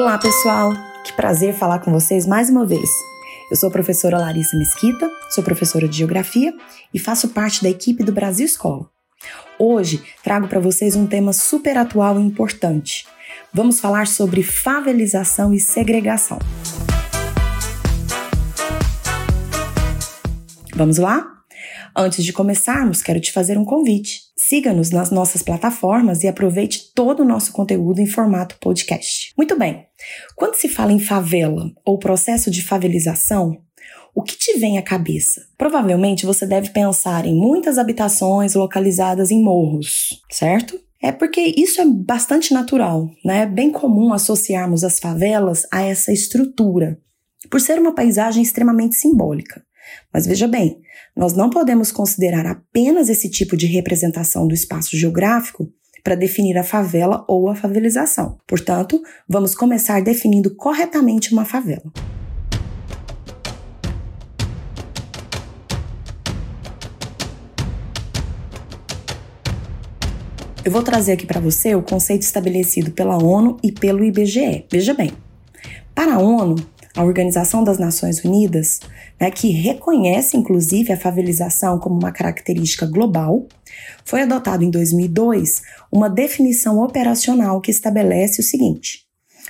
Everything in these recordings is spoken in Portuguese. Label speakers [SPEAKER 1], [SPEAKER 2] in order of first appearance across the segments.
[SPEAKER 1] Olá, pessoal! Que prazer falar com vocês mais uma vez. Eu sou a professora Larissa Mesquita, sou professora de Geografia e faço parte da equipe do Brasil Escola. Hoje trago para vocês um tema super atual e importante. Vamos falar sobre favelização e segregação. Vamos lá? Antes de começarmos, quero te fazer um convite. Siga-nos nas nossas plataformas e aproveite todo o nosso conteúdo em formato podcast. Muito bem, quando se fala em favela ou processo de favelização, o que te vem à cabeça? Provavelmente você deve pensar em muitas habitações localizadas em morros, certo? É porque isso é bastante natural, né? É bem comum associarmos as favelas a essa estrutura, por ser uma paisagem extremamente simbólica. Mas veja bem, nós não podemos considerar apenas esse tipo de representação do espaço geográfico para definir a favela ou a favelização. Portanto, vamos começar definindo corretamente uma favela. Eu vou trazer aqui para você o conceito estabelecido pela ONU e pelo IBGE. Veja bem, para a ONU, a Organização das Nações Unidas, né, que reconhece inclusive a favelização como uma característica global, foi adotado em 2002 uma definição operacional que estabelece o seguinte: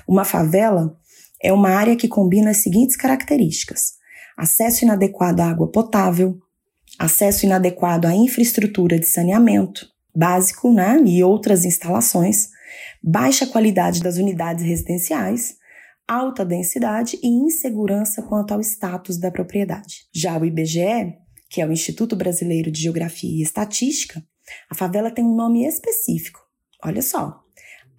[SPEAKER 1] uma favela é uma área que combina as seguintes características: acesso inadequado à água potável, acesso inadequado à infraestrutura de saneamento básico né, e outras instalações, baixa qualidade das unidades residenciais, alta densidade e insegurança quanto ao status da propriedade. Já o IBGE, que é o Instituto Brasileiro de Geografia e Estatística, a favela tem um nome específico. Olha só,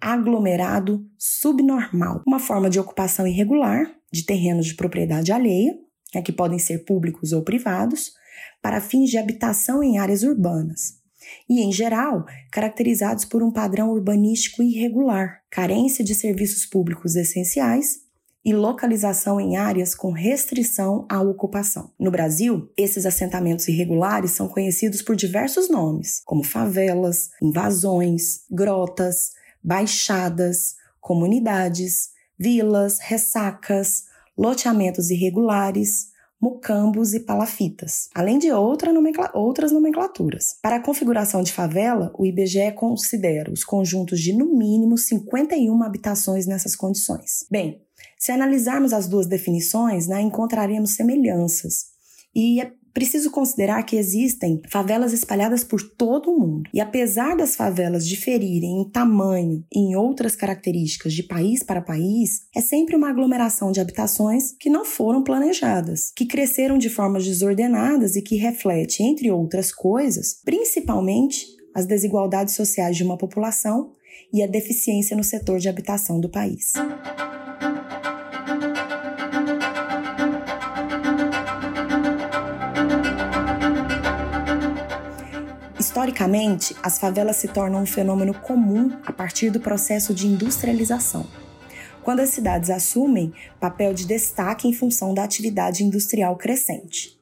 [SPEAKER 1] aglomerado subnormal, uma forma de ocupação irregular de terrenos de propriedade alheia, né, que podem ser públicos ou privados, para fins de habitação em áreas urbanas, e, em geral, caracterizados por um padrão urbanístico irregular, carência de serviços públicos essenciais e localização em áreas com restrição à ocupação. No Brasil, esses assentamentos irregulares são conhecidos por diversos nomes, como favelas, invasões, grotas, baixadas, comunidades, vilas, ressacas, loteamentos irregulares, mucambos e palafitas, além de outra nomencla outras nomenclaturas. Para a configuração de favela, o IBGE considera os conjuntos de no mínimo 51 habitações nessas condições. Bem, se analisarmos as duas definições, né, encontraremos semelhanças. E é preciso considerar que existem favelas espalhadas por todo o mundo. E apesar das favelas diferirem em tamanho e em outras características de país para país, é sempre uma aglomeração de habitações que não foram planejadas, que cresceram de formas desordenadas e que reflete, entre outras coisas, principalmente as desigualdades sociais de uma população e a deficiência no setor de habitação do país. Historicamente, as favelas se tornam um fenômeno comum a partir do processo de industrialização, quando as cidades assumem papel de destaque em função da atividade industrial crescente.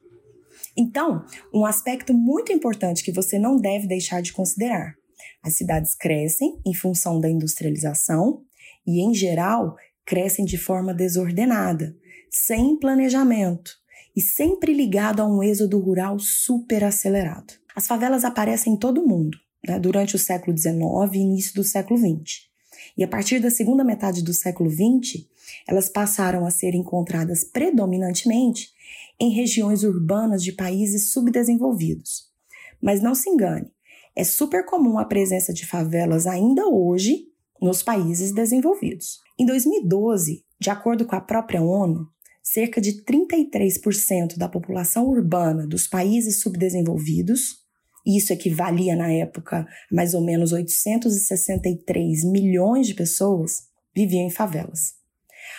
[SPEAKER 1] Então, um aspecto muito importante que você não deve deixar de considerar: as cidades crescem em função da industrialização e, em geral, crescem de forma desordenada, sem planejamento e sempre ligado a um êxodo rural super acelerado. As favelas aparecem em todo o mundo, né, durante o século XIX e início do século XX. E a partir da segunda metade do século XX, elas passaram a ser encontradas predominantemente em regiões urbanas de países subdesenvolvidos. Mas não se engane, é super comum a presença de favelas ainda hoje nos países desenvolvidos. Em 2012, de acordo com a própria ONU, cerca de 33% da população urbana dos países subdesenvolvidos isso equivalia na época a mais ou menos 863 milhões de pessoas viviam em favelas.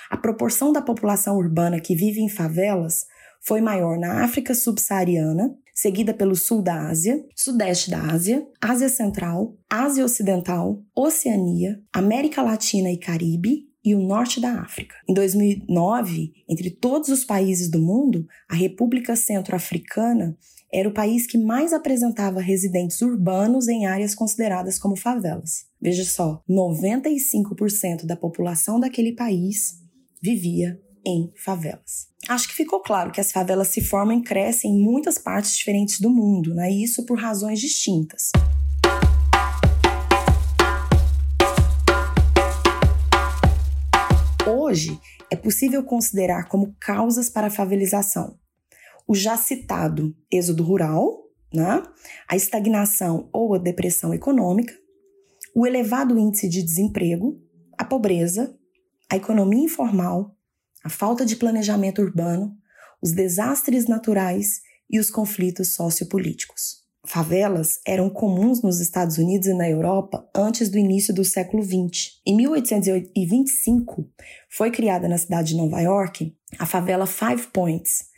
[SPEAKER 1] A proporção da população urbana que vive em favelas foi maior na África subsaariana, seguida pelo sul da Ásia, sudeste da Ásia, Ásia Central, Ásia Ocidental, Oceania, América Latina e Caribe e o norte da África. Em 2009, entre todos os países do mundo, a República Centro-Africana era o país que mais apresentava residentes urbanos em áreas consideradas como favelas. Veja só, 95% da população daquele país vivia em favelas. Acho que ficou claro que as favelas se formam e crescem em muitas partes diferentes do mundo, né? e isso por razões distintas. Hoje, é possível considerar como causas para a favelização o já citado êxodo rural, né? a estagnação ou a depressão econômica, o elevado índice de desemprego, a pobreza, a economia informal, a falta de planejamento urbano, os desastres naturais e os conflitos sociopolíticos. Favelas eram comuns nos Estados Unidos e na Europa antes do início do século XX. Em 1825, foi criada na cidade de Nova York a favela Five Points,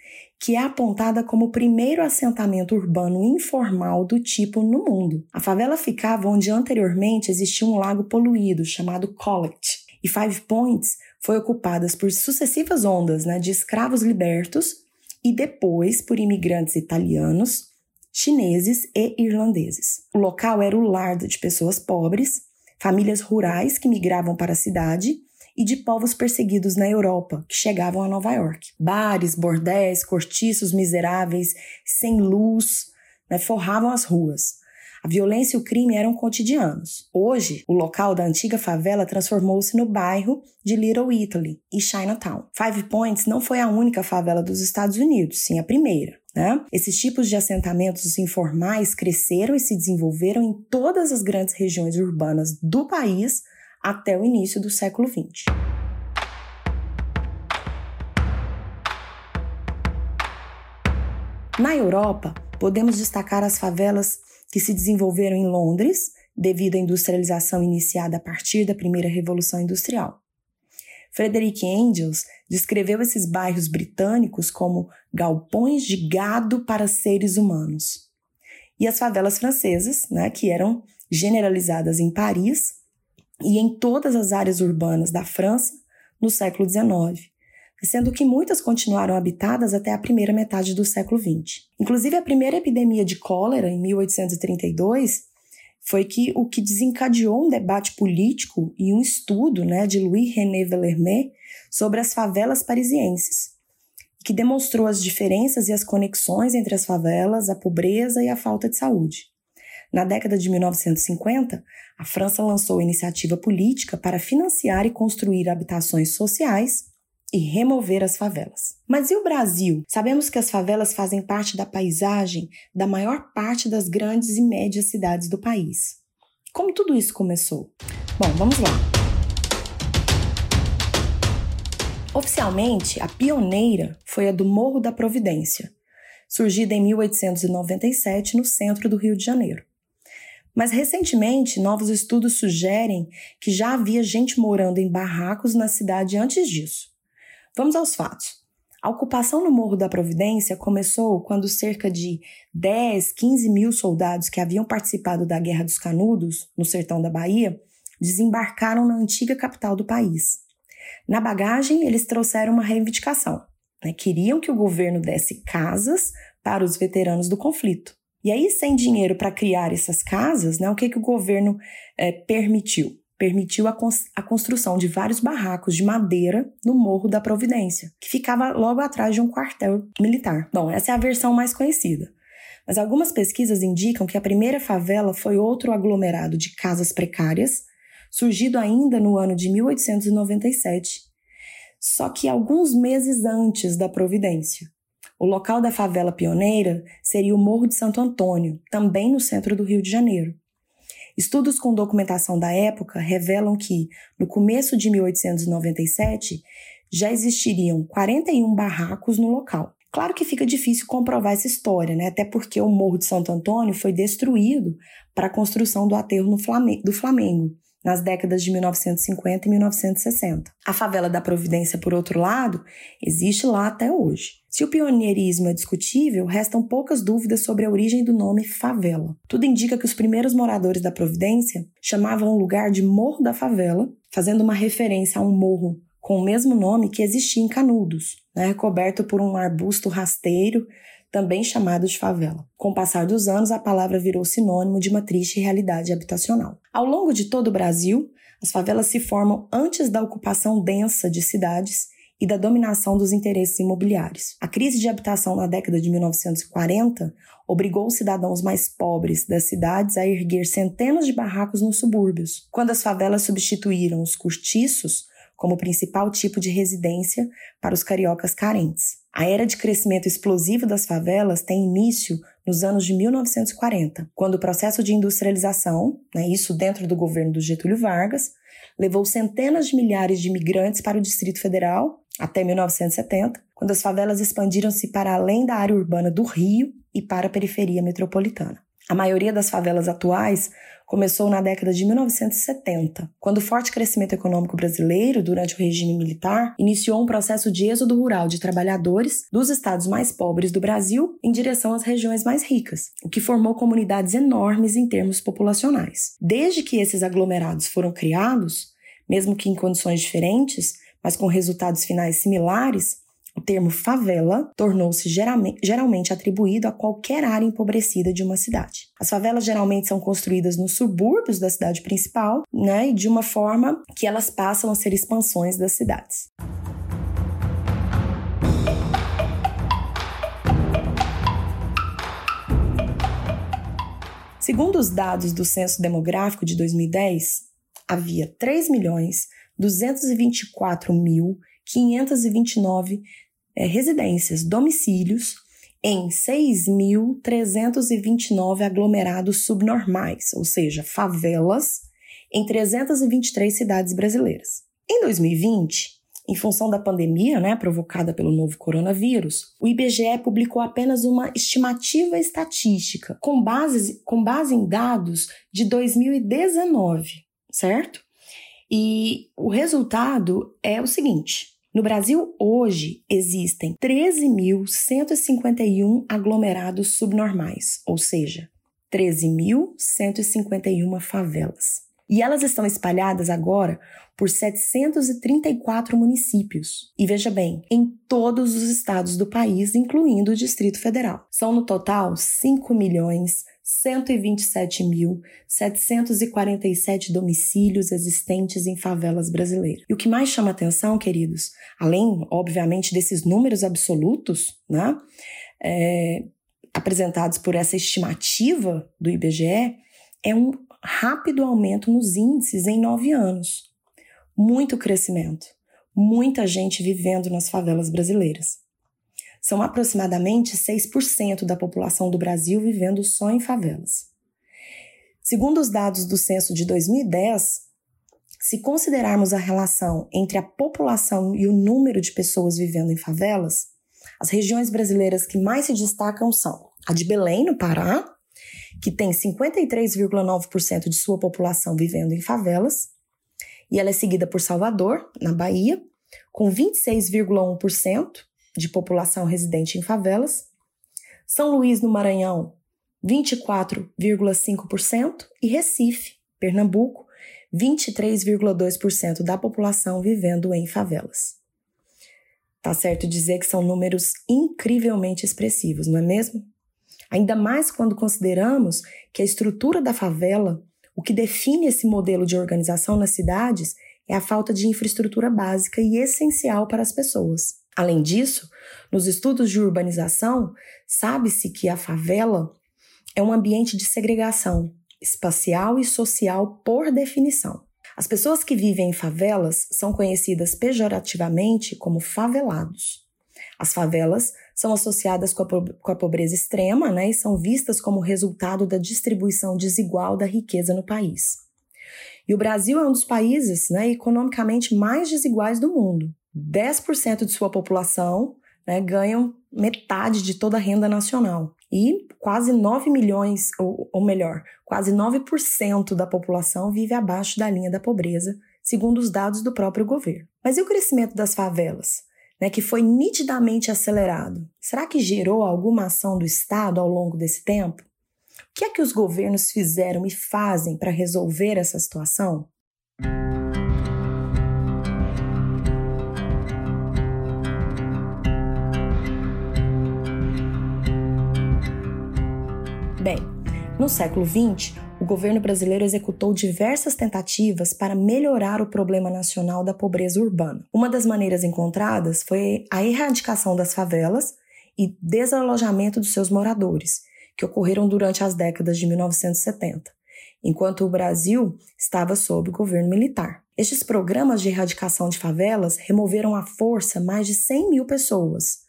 [SPEAKER 1] que é apontada como o primeiro assentamento urbano informal do tipo no mundo. A favela ficava onde anteriormente existia um lago poluído chamado Collect, e Five Points foi ocupada por sucessivas ondas né, de escravos libertos e depois por imigrantes italianos, chineses e irlandeses. O local era o lar de pessoas pobres, famílias rurais que migravam para a cidade e de povos perseguidos na Europa, que chegavam a Nova York. Bares, bordéis, cortiços miseráveis, sem luz, né, forravam as ruas. A violência e o crime eram cotidianos. Hoje, o local da antiga favela transformou-se no bairro de Little Italy e Chinatown. Five Points não foi a única favela dos Estados Unidos, sim a primeira. Né? Esses tipos de assentamentos informais cresceram e se desenvolveram em todas as grandes regiões urbanas do país até o início do século XX. Na Europa, podemos destacar as favelas que se desenvolveram em Londres, devido à industrialização iniciada a partir da primeira Revolução Industrial. Frederick Engels descreveu esses bairros britânicos como galpões de gado para seres humanos. E as favelas francesas, né, que eram generalizadas em Paris, e em todas as áreas urbanas da França no século XIX, sendo que muitas continuaram habitadas até a primeira metade do século XX. Inclusive, a primeira epidemia de cólera, em 1832, foi que o que desencadeou um debate político e um estudo né, de Louis-René Vellermet sobre as favelas parisienses, que demonstrou as diferenças e as conexões entre as favelas, a pobreza e a falta de saúde. Na década de 1950, a França lançou iniciativa política para financiar e construir habitações sociais e remover as favelas. Mas e o Brasil? Sabemos que as favelas fazem parte da paisagem da maior parte das grandes e médias cidades do país. Como tudo isso começou? Bom, vamos lá. Oficialmente, a pioneira foi a do Morro da Providência, surgida em 1897 no centro do Rio de Janeiro. Mas recentemente, novos estudos sugerem que já havia gente morando em barracos na cidade antes disso. Vamos aos fatos. A ocupação no Morro da Providência começou quando cerca de 10, 15 mil soldados que haviam participado da Guerra dos Canudos, no sertão da Bahia, desembarcaram na antiga capital do país. Na bagagem, eles trouxeram uma reivindicação. Né? Queriam que o governo desse casas para os veteranos do conflito. E aí, sem dinheiro para criar essas casas, né, o que, que o governo é, permitiu? Permitiu a, a construção de vários barracos de madeira no Morro da Providência, que ficava logo atrás de um quartel militar. Bom, essa é a versão mais conhecida. Mas algumas pesquisas indicam que a primeira favela foi outro aglomerado de casas precárias, surgido ainda no ano de 1897, só que alguns meses antes da Providência. O local da favela pioneira seria o Morro de Santo Antônio, também no centro do Rio de Janeiro. Estudos com documentação da época revelam que, no começo de 1897, já existiriam 41 barracos no local. Claro que fica difícil comprovar essa história, né? até porque o Morro de Santo Antônio foi destruído para a construção do aterro do Flamengo, nas décadas de 1950 e 1960. A favela da Providência, por outro lado, existe lá até hoje. Se o pioneirismo é discutível, restam poucas dúvidas sobre a origem do nome favela. Tudo indica que os primeiros moradores da Providência chamavam o lugar de Morro da Favela, fazendo uma referência a um morro com o mesmo nome que existia em Canudos, né, coberto por um arbusto rasteiro, também chamado de favela. Com o passar dos anos, a palavra virou sinônimo de uma triste realidade habitacional. Ao longo de todo o Brasil, as favelas se formam antes da ocupação densa de cidades e da dominação dos interesses imobiliários. A crise de habitação na década de 1940 obrigou os cidadãos mais pobres das cidades a erguer centenas de barracos nos subúrbios, quando as favelas substituíram os cortiços como principal tipo de residência para os cariocas carentes. A era de crescimento explosivo das favelas tem início nos anos de 1940, quando o processo de industrialização, né, isso dentro do governo do Getúlio Vargas, levou centenas de milhares de imigrantes para o Distrito Federal até 1970, quando as favelas expandiram-se para além da área urbana do Rio e para a periferia metropolitana. A maioria das favelas atuais começou na década de 1970, quando o forte crescimento econômico brasileiro durante o regime militar iniciou um processo de êxodo rural de trabalhadores dos estados mais pobres do Brasil em direção às regiões mais ricas, o que formou comunidades enormes em termos populacionais. Desde que esses aglomerados foram criados, mesmo que em condições diferentes, mas com resultados finais similares, o termo favela tornou-se geralmente atribuído a qualquer área empobrecida de uma cidade. As favelas geralmente são construídas nos subúrbios da cidade principal, né, e de uma forma que elas passam a ser expansões das cidades. Segundo os dados do Censo Demográfico de 2010, havia 3 milhões 224.529 é, residências, domicílios, em 6.329 aglomerados subnormais, ou seja, favelas, em 323 cidades brasileiras. Em 2020, em função da pandemia, né, provocada pelo novo coronavírus, o IBGE publicou apenas uma estimativa estatística com base, com base em dados de 2019, certo? E o resultado é o seguinte: no Brasil, hoje, existem 13.151 aglomerados subnormais, ou seja, 13.151 favelas. E elas estão espalhadas agora por 734 municípios. E veja bem, em todos os estados do país, incluindo o Distrito Federal. São no total 5 milhões 127.747 domicílios existentes em favelas brasileiras. E o que mais chama atenção, queridos, além, obviamente, desses números absolutos, né, é, apresentados por essa estimativa do IBGE, é um rápido aumento nos índices em nove anos. Muito crescimento, muita gente vivendo nas favelas brasileiras. São aproximadamente 6% da população do Brasil vivendo só em favelas. Segundo os dados do censo de 2010, se considerarmos a relação entre a população e o número de pessoas vivendo em favelas, as regiões brasileiras que mais se destacam são a de Belém, no Pará, que tem 53,9% de sua população vivendo em favelas, e ela é seguida por Salvador, na Bahia, com 26,1%, de população residente em favelas, São Luís, no Maranhão, 24,5% e Recife, Pernambuco, 23,2% da população vivendo em favelas. Tá certo dizer que são números incrivelmente expressivos, não é mesmo? Ainda mais quando consideramos que a estrutura da favela, o que define esse modelo de organização nas cidades, é a falta de infraestrutura básica e essencial para as pessoas. Além disso, nos estudos de urbanização, sabe-se que a favela é um ambiente de segregação espacial e social por definição. As pessoas que vivem em favelas são conhecidas pejorativamente como favelados. As favelas são associadas com a, com a pobreza extrema né, e são vistas como resultado da distribuição desigual da riqueza no país. E o Brasil é um dos países né, economicamente mais desiguais do mundo. 10% de sua população né, ganham metade de toda a renda nacional. E quase 9 milhões, ou, ou melhor, quase 9% da população vive abaixo da linha da pobreza, segundo os dados do próprio governo. Mas e o crescimento das favelas? Né, que foi nitidamente acelerado. Será que gerou alguma ação do Estado ao longo desse tempo? O que é que os governos fizeram e fazem para resolver essa situação? No século XX, o governo brasileiro executou diversas tentativas para melhorar o problema nacional da pobreza urbana. Uma das maneiras encontradas foi a erradicação das favelas e desalojamento dos seus moradores, que ocorreram durante as décadas de 1970, enquanto o Brasil estava sob governo militar. Estes programas de erradicação de favelas removeram à força mais de 100 mil pessoas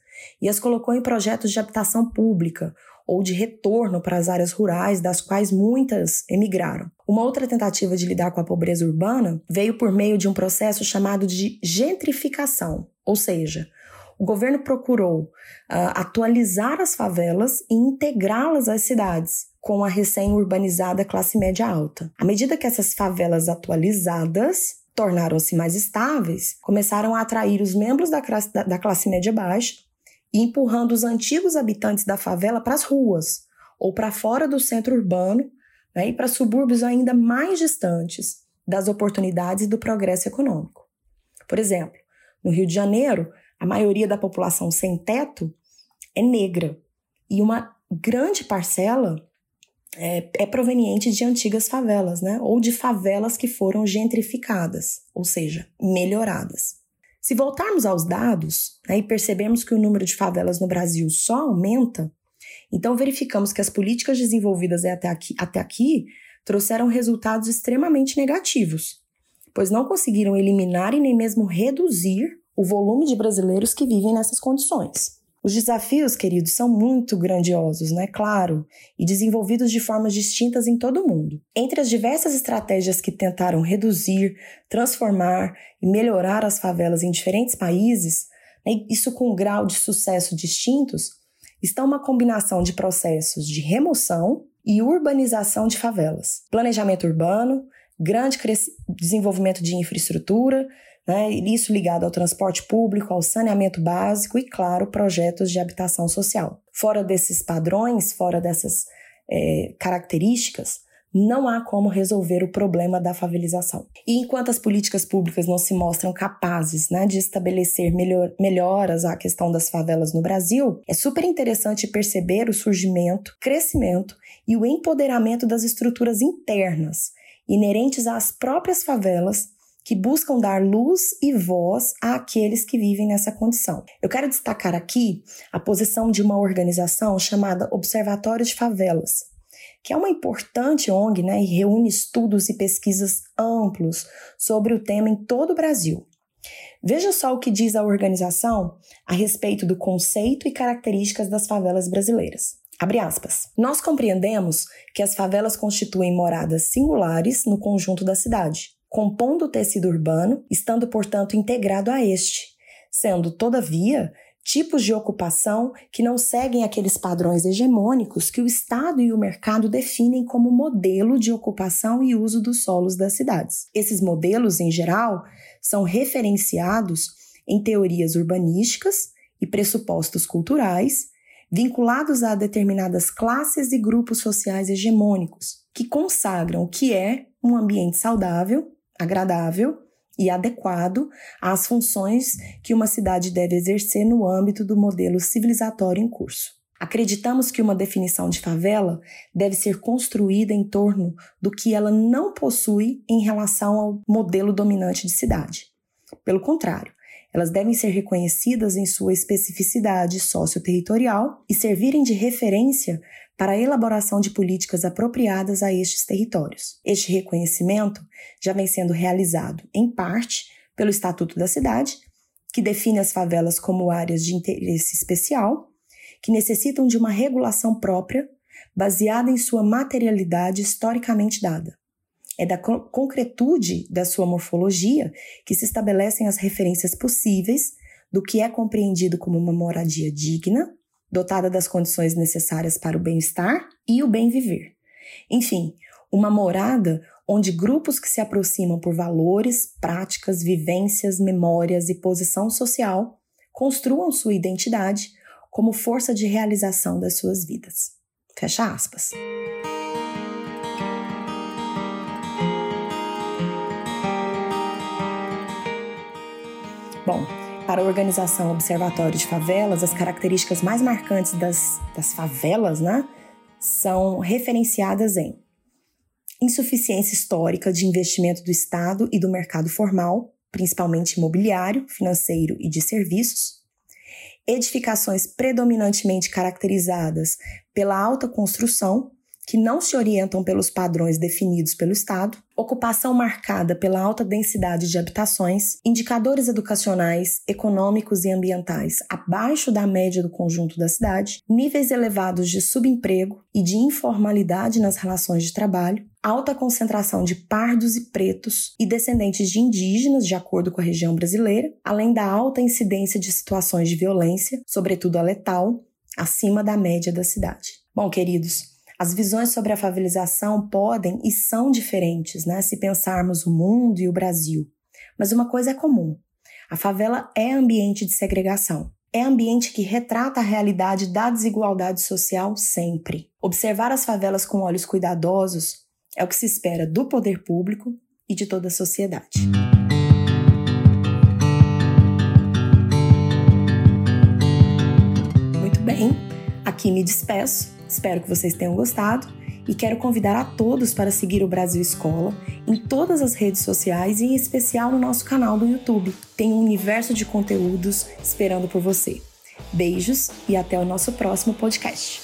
[SPEAKER 1] e as colocou em projetos de habitação pública ou de retorno para as áreas rurais, das quais muitas emigraram. Uma outra tentativa de lidar com a pobreza urbana veio por meio de um processo chamado de gentrificação, ou seja, o governo procurou uh, atualizar as favelas e integrá-las às cidades, com a recém-urbanizada classe média alta. À medida que essas favelas atualizadas tornaram-se mais estáveis, começaram a atrair os membros da classe, da, da classe média baixa e empurrando os antigos habitantes da favela para as ruas ou para fora do centro urbano né, e para subúrbios ainda mais distantes das oportunidades e do progresso econômico. Por exemplo, no Rio de Janeiro, a maioria da população sem teto é negra e uma grande parcela é, é, proveniente de antigas favelas, né? Ou de favelas que foram gentrificadas, ou seja, melhoradas. Se voltarmos aos dados né, e percebermos que o número de favelas no Brasil só aumenta, então verificamos que as políticas desenvolvidas até aqui, até aqui trouxeram resultados extremamente negativos, pois não conseguiram eliminar e nem mesmo reduzir o volume de brasileiros que vivem nessas condições. Os desafios, queridos, são muito grandiosos, né? Claro, e desenvolvidos de formas distintas em todo o mundo. Entre as diversas estratégias que tentaram reduzir, transformar e melhorar as favelas em diferentes países, né, isso com um grau de sucesso distintos, está uma combinação de processos de remoção e urbanização de favelas, planejamento urbano, grande desenvolvimento de infraestrutura, né, isso ligado ao transporte público, ao saneamento básico e, claro, projetos de habitação social. Fora desses padrões, fora dessas é, características, não há como resolver o problema da favelização. E enquanto as políticas públicas não se mostram capazes né, de estabelecer melhor, melhoras à questão das favelas no Brasil, é super interessante perceber o surgimento, crescimento e o empoderamento das estruturas internas inerentes às próprias favelas que buscam dar luz e voz àqueles que vivem nessa condição. Eu quero destacar aqui a posição de uma organização chamada Observatório de Favelas, que é uma importante ONG né, e reúne estudos e pesquisas amplos sobre o tema em todo o Brasil. Veja só o que diz a organização a respeito do conceito e características das favelas brasileiras. Abre aspas. Nós compreendemos que as favelas constituem moradas singulares no conjunto da cidade, compondo o tecido urbano, estando, portanto, integrado a este, sendo, todavia, tipos de ocupação que não seguem aqueles padrões hegemônicos que o Estado e o mercado definem como modelo de ocupação e uso dos solos das cidades. Esses modelos, em geral, são referenciados em teorias urbanísticas e pressupostos culturais vinculados a determinadas classes e grupos sociais hegemônicos, que consagram o que é um ambiente saudável agradável e adequado às funções que uma cidade deve exercer no âmbito do modelo civilizatório em curso. Acreditamos que uma definição de favela deve ser construída em torno do que ela não possui em relação ao modelo dominante de cidade. Pelo contrário, elas devem ser reconhecidas em sua especificidade socioterritorial e servirem de referência para a elaboração de políticas apropriadas a estes territórios. Este reconhecimento já vem sendo realizado, em parte, pelo Estatuto da Cidade, que define as favelas como áreas de interesse especial, que necessitam de uma regulação própria, baseada em sua materialidade historicamente dada. É da concretude da sua morfologia que se estabelecem as referências possíveis do que é compreendido como uma moradia digna, dotada das condições necessárias para o bem-estar e o bem-viver. Enfim, uma morada onde grupos que se aproximam por valores, práticas, vivências, memórias e posição social construam sua identidade como força de realização das suas vidas. Fecha aspas. Bom, para a organização Observatório de Favelas, as características mais marcantes das, das favelas, né, são referenciadas em insuficiência histórica de investimento do Estado e do mercado formal, principalmente imobiliário, financeiro e de serviços, edificações predominantemente caracterizadas pela alta construção, que não se orientam pelos padrões definidos pelo Estado, ocupação marcada pela alta densidade de habitações, indicadores educacionais, econômicos e ambientais abaixo da média do conjunto da cidade, níveis elevados de subemprego e de informalidade nas relações de trabalho, alta concentração de pardos e pretos e descendentes de indígenas, de acordo com a região brasileira, além da alta incidência de situações de violência, sobretudo a letal, acima da média da cidade. Bom, queridos, as visões sobre a favelização podem e são diferentes, né, se pensarmos o mundo e o Brasil. Mas uma coisa é comum: a favela é ambiente de segregação. É ambiente que retrata a realidade da desigualdade social sempre. Observar as favelas com olhos cuidadosos é o que se espera do poder público e de toda a sociedade. Aqui me despeço. Espero que vocês tenham gostado e quero convidar a todos para seguir o Brasil Escola em todas as redes sociais e em especial no nosso canal do YouTube. Tem um universo de conteúdos esperando por você. Beijos e até o nosso próximo podcast.